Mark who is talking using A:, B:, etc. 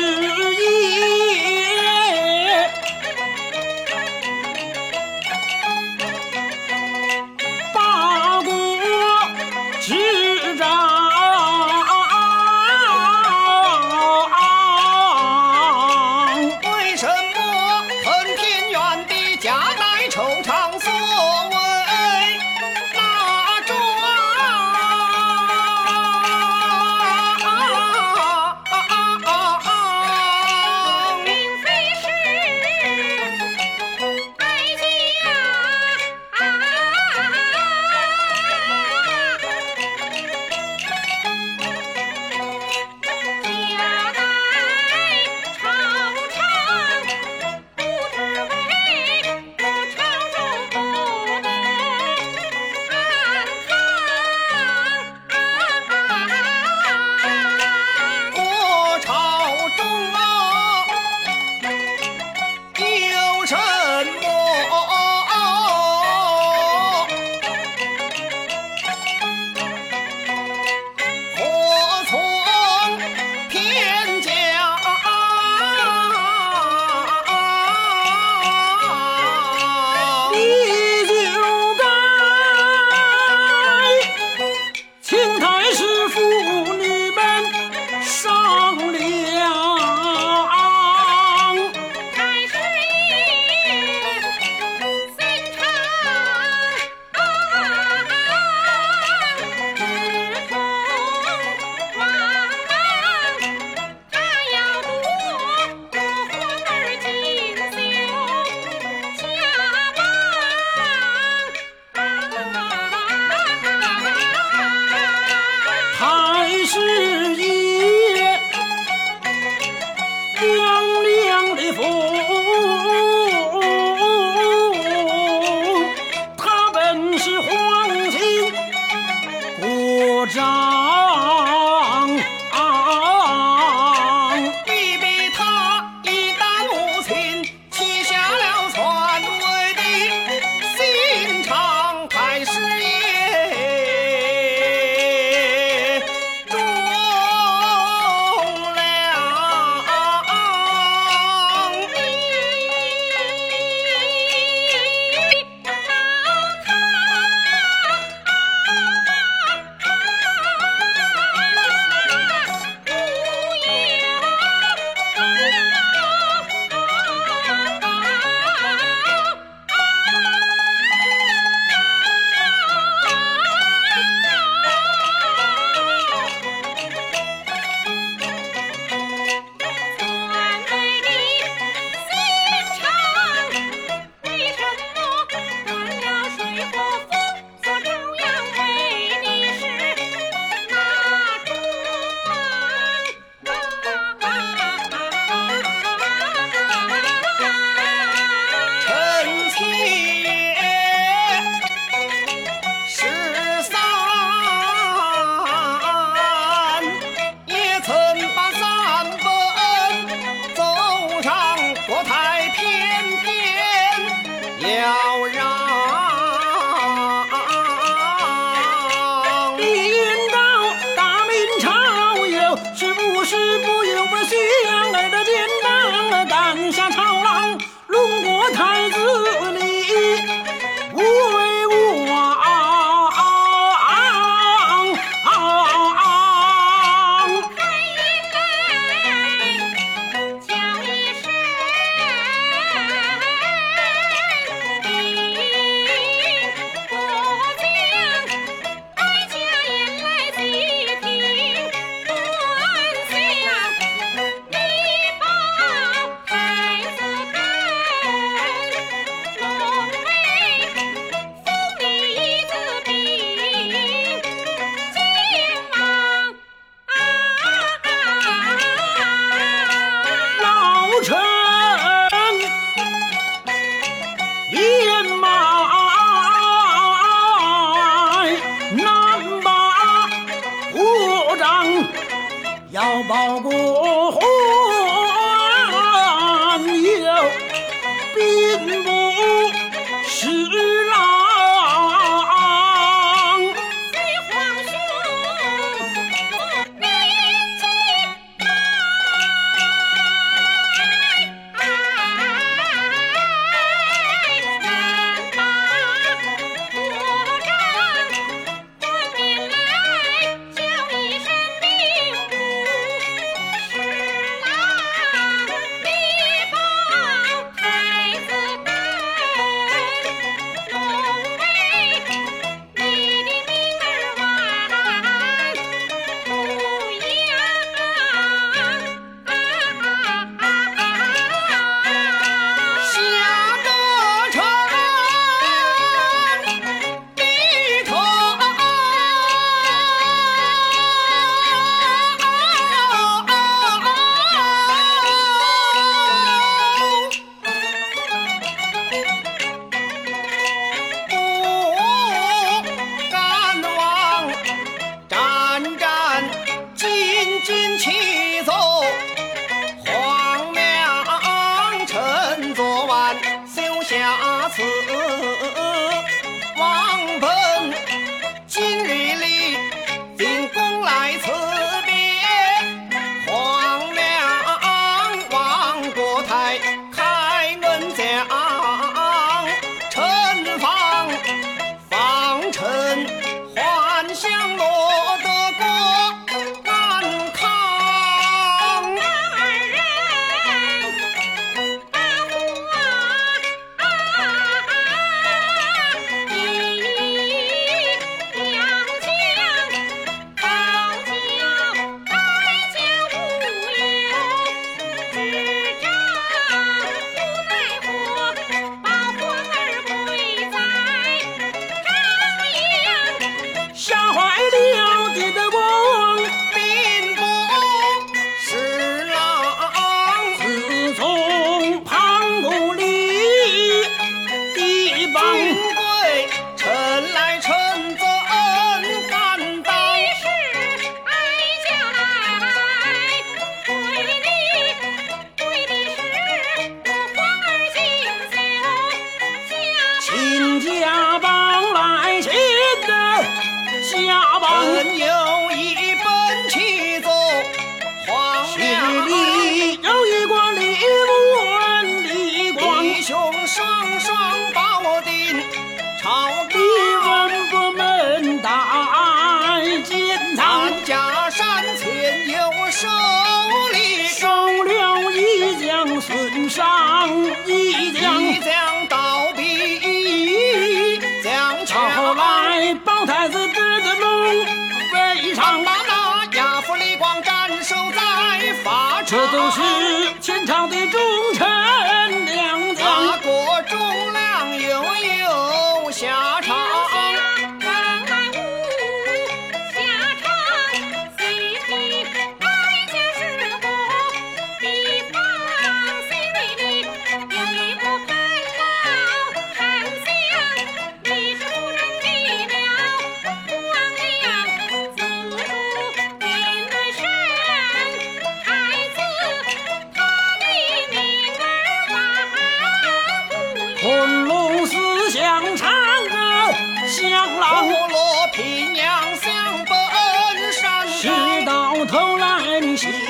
A: Yeah. aa Happy! ofrecí 要报国还有，并不是。上一将一
B: 将到底将朝来
A: 宝太子得个龙非常马
B: 那亚父李光斩首在法场这都是
A: 前朝的忠臣 she